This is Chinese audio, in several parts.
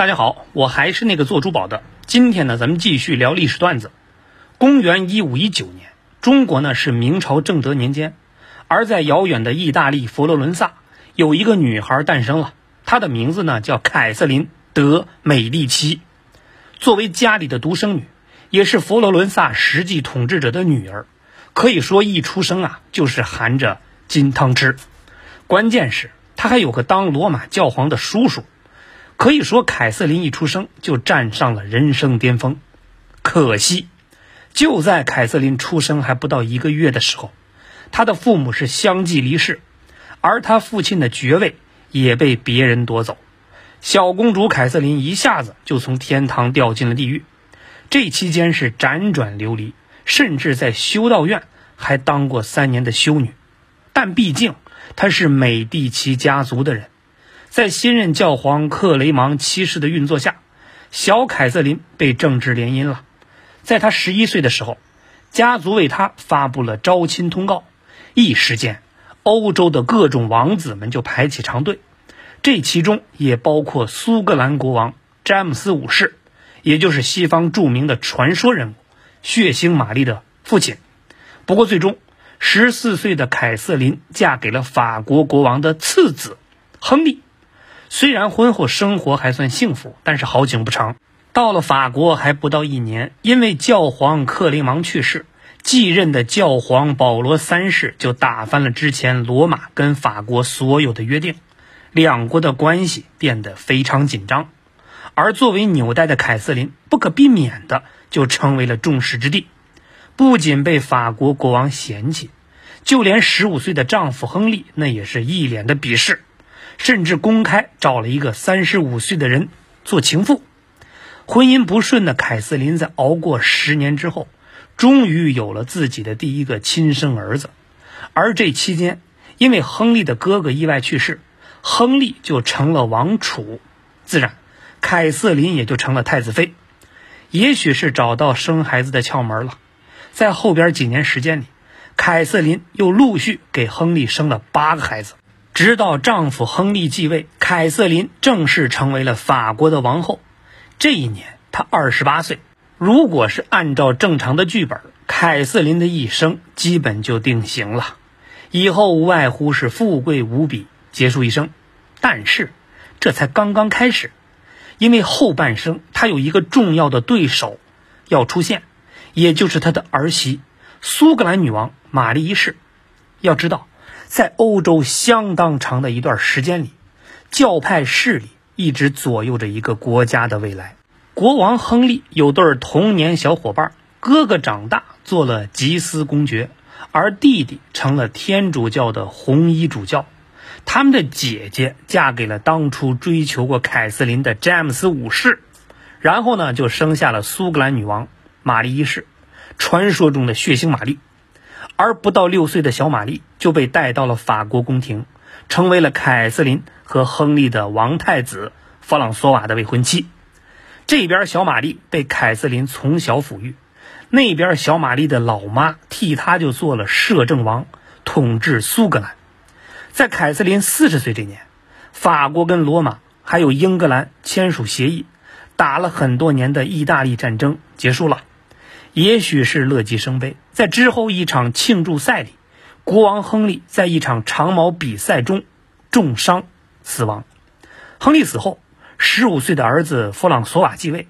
大家好，我还是那个做珠宝的。今天呢，咱们继续聊历史段子。公元一五一九年，中国呢是明朝正德年间，而在遥远的意大利佛罗伦萨，有一个女孩诞生了，她的名字呢叫凯瑟琳·德·美第奇。作为家里的独生女，也是佛罗伦萨实际统治者的女儿，可以说一出生啊就是含着金汤匙。关键是她还有个当罗马教皇的叔叔。可以说，凯瑟琳一出生就站上了人生巅峰。可惜，就在凯瑟琳出生还不到一个月的时候，她的父母是相继离世，而她父亲的爵位也被别人夺走。小公主凯瑟琳一下子就从天堂掉进了地狱。这期间是辗转流离，甚至在修道院还当过三年的修女。但毕竟她是美第奇家族的人。在新任教皇克雷芒七世的运作下，小凯瑟琳被政治联姻了。在她十一岁的时候，家族为她发布了招亲通告，一时间，欧洲的各种王子们就排起长队，这其中也包括苏格兰国王詹姆斯五世，也就是西方著名的传说人物血腥玛丽的父亲。不过，最终，十四岁的凯瑟琳嫁给了法国国王的次子亨利。虽然婚后生活还算幸福，但是好景不长。到了法国还不到一年，因为教皇克林芒去世，继任的教皇保罗三世就打翻了之前罗马跟法国所有的约定，两国的关系变得非常紧张。而作为纽带的凯瑟琳，不可避免的就成为了众矢之的，不仅被法国国王嫌弃，就连十五岁的丈夫亨利那也是一脸的鄙视。甚至公开找了一个三十五岁的人做情妇，婚姻不顺的凯瑟琳在熬过十年之后，终于有了自己的第一个亲生儿子。而这期间，因为亨利的哥哥意外去世，亨利就成了王储，自然，凯瑟琳也就成了太子妃。也许是找到生孩子的窍门了，在后边几年时间里，凯瑟琳又陆续给亨利生了八个孩子。直到丈夫亨利继位，凯瑟琳正式成为了法国的王后。这一年，她二十八岁。如果是按照正常的剧本，凯瑟琳的一生基本就定型了，以后无外乎是富贵无比，结束一生。但是，这才刚刚开始，因为后半生她有一个重要的对手要出现，也就是她的儿媳苏格兰女王玛丽一世。要知道。在欧洲相当长的一段时间里，教派势力一直左右着一个国家的未来。国王亨利有对童年小伙伴，哥哥长大做了吉斯公爵，而弟弟成了天主教的红衣主教。他们的姐姐嫁给了当初追求过凯瑟琳的詹姆斯五世，然后呢，就生下了苏格兰女王玛丽一世，传说中的血腥玛丽。而不到六岁的小玛丽就被带到了法国宫廷，成为了凯瑟琳和亨利的王太子弗朗索瓦的未婚妻。这边小玛丽被凯瑟琳从小抚育，那边小玛丽的老妈替她就做了摄政王，统治苏格兰。在凯瑟琳四十岁这年，法国跟罗马还有英格兰签署协议，打了很多年的意大利战争结束了。也许是乐极生悲，在之后一场庆祝赛里，国王亨利在一场长矛比赛中重伤死亡。亨利死后，十五岁的儿子弗朗索瓦继位，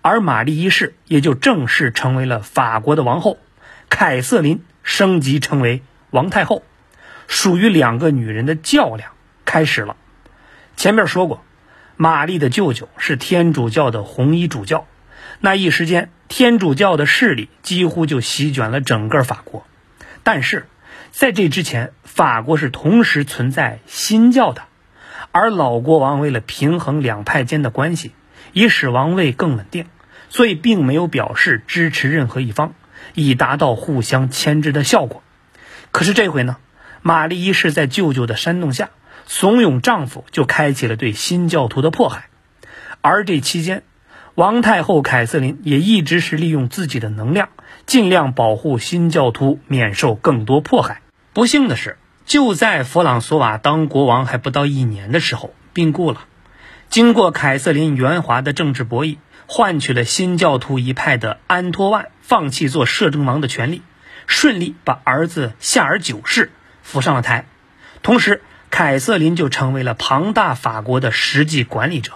而玛丽一世也就正式成为了法国的王后。凯瑟琳升级成为王太后，属于两个女人的较量开始了。前面说过，玛丽的舅舅是天主教的红衣主教。那一时间，天主教的势力几乎就席卷了整个法国。但是，在这之前，法国是同时存在新教的，而老国王为了平衡两派间的关系，以使王位更稳定，所以并没有表示支持任何一方，以达到互相牵制的效果。可是这回呢，玛丽一世在舅舅的煽动下，怂恿丈夫就开启了对新教徒的迫害，而这期间。王太后凯瑟琳也一直是利用自己的能量，尽量保护新教徒免受更多迫害。不幸的是，就在弗朗索瓦当国王还不到一年的时候病故了。经过凯瑟琳圆滑的政治博弈，换取了新教徒一派的安托万放弃做摄政王的权利，顺利把儿子夏尔九世扶上了台。同时，凯瑟琳就成为了庞大法国的实际管理者。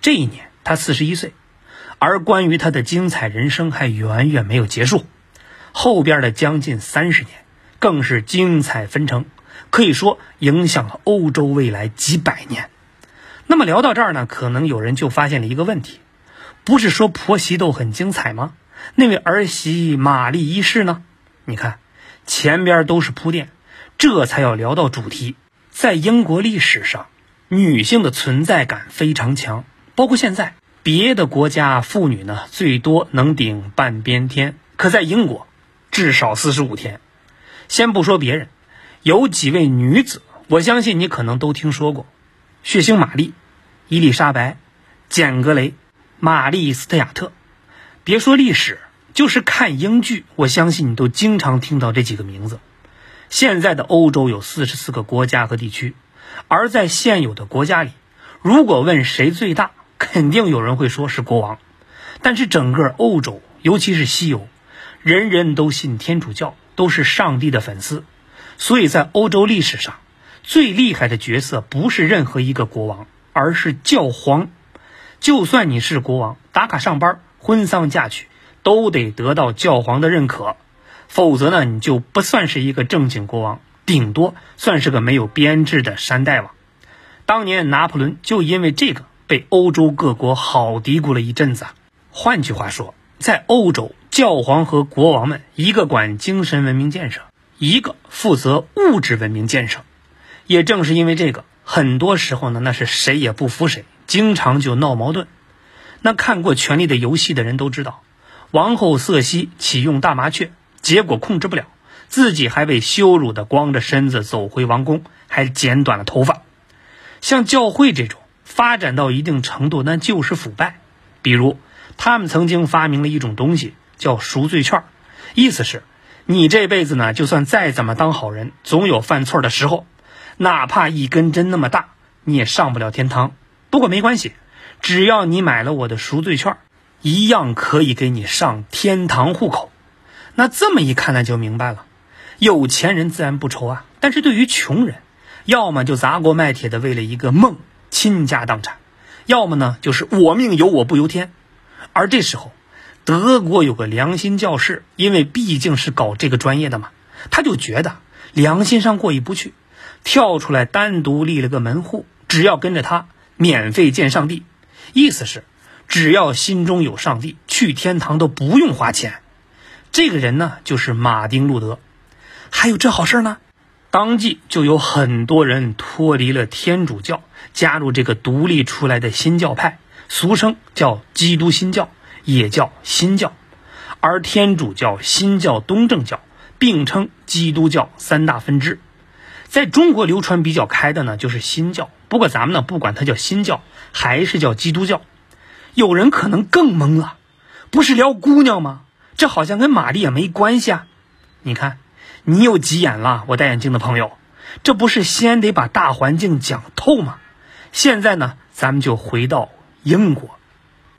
这一年，他四十一岁。而关于他的精彩人生还远远没有结束，后边的将近三十年更是精彩纷呈，可以说影响了欧洲未来几百年。那么聊到这儿呢，可能有人就发现了一个问题：不是说婆媳斗很精彩吗？那位儿媳玛丽一世呢？你看，前边都是铺垫，这才要聊到主题。在英国历史上，女性的存在感非常强，包括现在。别的国家妇女呢，最多能顶半边天，可在英国，至少四十五天。先不说别人，有几位女子，我相信你可能都听说过：血腥玛丽、伊丽莎白、简·格雷、玛丽·斯特亚特。别说历史，就是看英剧，我相信你都经常听到这几个名字。现在的欧洲有四十四个国家和地区，而在现有的国家里，如果问谁最大？肯定有人会说是国王，但是整个欧洲，尤其是西欧，人人都信天主教，都是上帝的粉丝，所以在欧洲历史上，最厉害的角色不是任何一个国王，而是教皇。就算你是国王，打卡上班、婚丧嫁娶，都得得到教皇的认可，否则呢，你就不算是一个正经国王，顶多算是个没有编制的山大王。当年拿破仑就因为这个。被欧洲各国好嘀咕了一阵子。换句话说，在欧洲，教皇和国王们一个管精神文明建设，一个负责物质文明建设。也正是因为这个，很多时候呢，那是谁也不服谁，经常就闹矛盾。那看过《权力的游戏》的人都知道，王后瑟西启用大麻雀，结果控制不了，自己还被羞辱的光着身子走回王宫，还剪短了头发。像教会这种。发展到一定程度，那就是腐败。比如，他们曾经发明了一种东西，叫赎罪券，意思是，你这辈子呢，就算再怎么当好人，总有犯错的时候，哪怕一根针那么大，你也上不了天堂。不过没关系，只要你买了我的赎罪券，一样可以给你上天堂户口。那这么一看，那就明白了，有钱人自然不愁啊。但是对于穷人，要么就砸锅卖铁的为了一个梦。倾家荡产，要么呢就是我命由我不由天。而这时候，德国有个良心教士，因为毕竟是搞这个专业的嘛，他就觉得良心上过意不去，跳出来单独立了个门户，只要跟着他免费见上帝，意思是只要心中有上帝，去天堂都不用花钱。这个人呢就是马丁路德，还有这好事呢。当即就有很多人脱离了天主教，加入这个独立出来的新教派，俗称叫基督新教，也叫新教。而天主教、新教、东正教并称基督教三大分支。在中国流传比较开的呢，就是新教。不过咱们呢，不管它叫新教还是叫基督教，有人可能更懵了，不是聊姑娘吗？这好像跟玛丽也没关系啊！你看。你有急眼了，我戴眼镜的朋友，这不是先得把大环境讲透吗？现在呢，咱们就回到英国。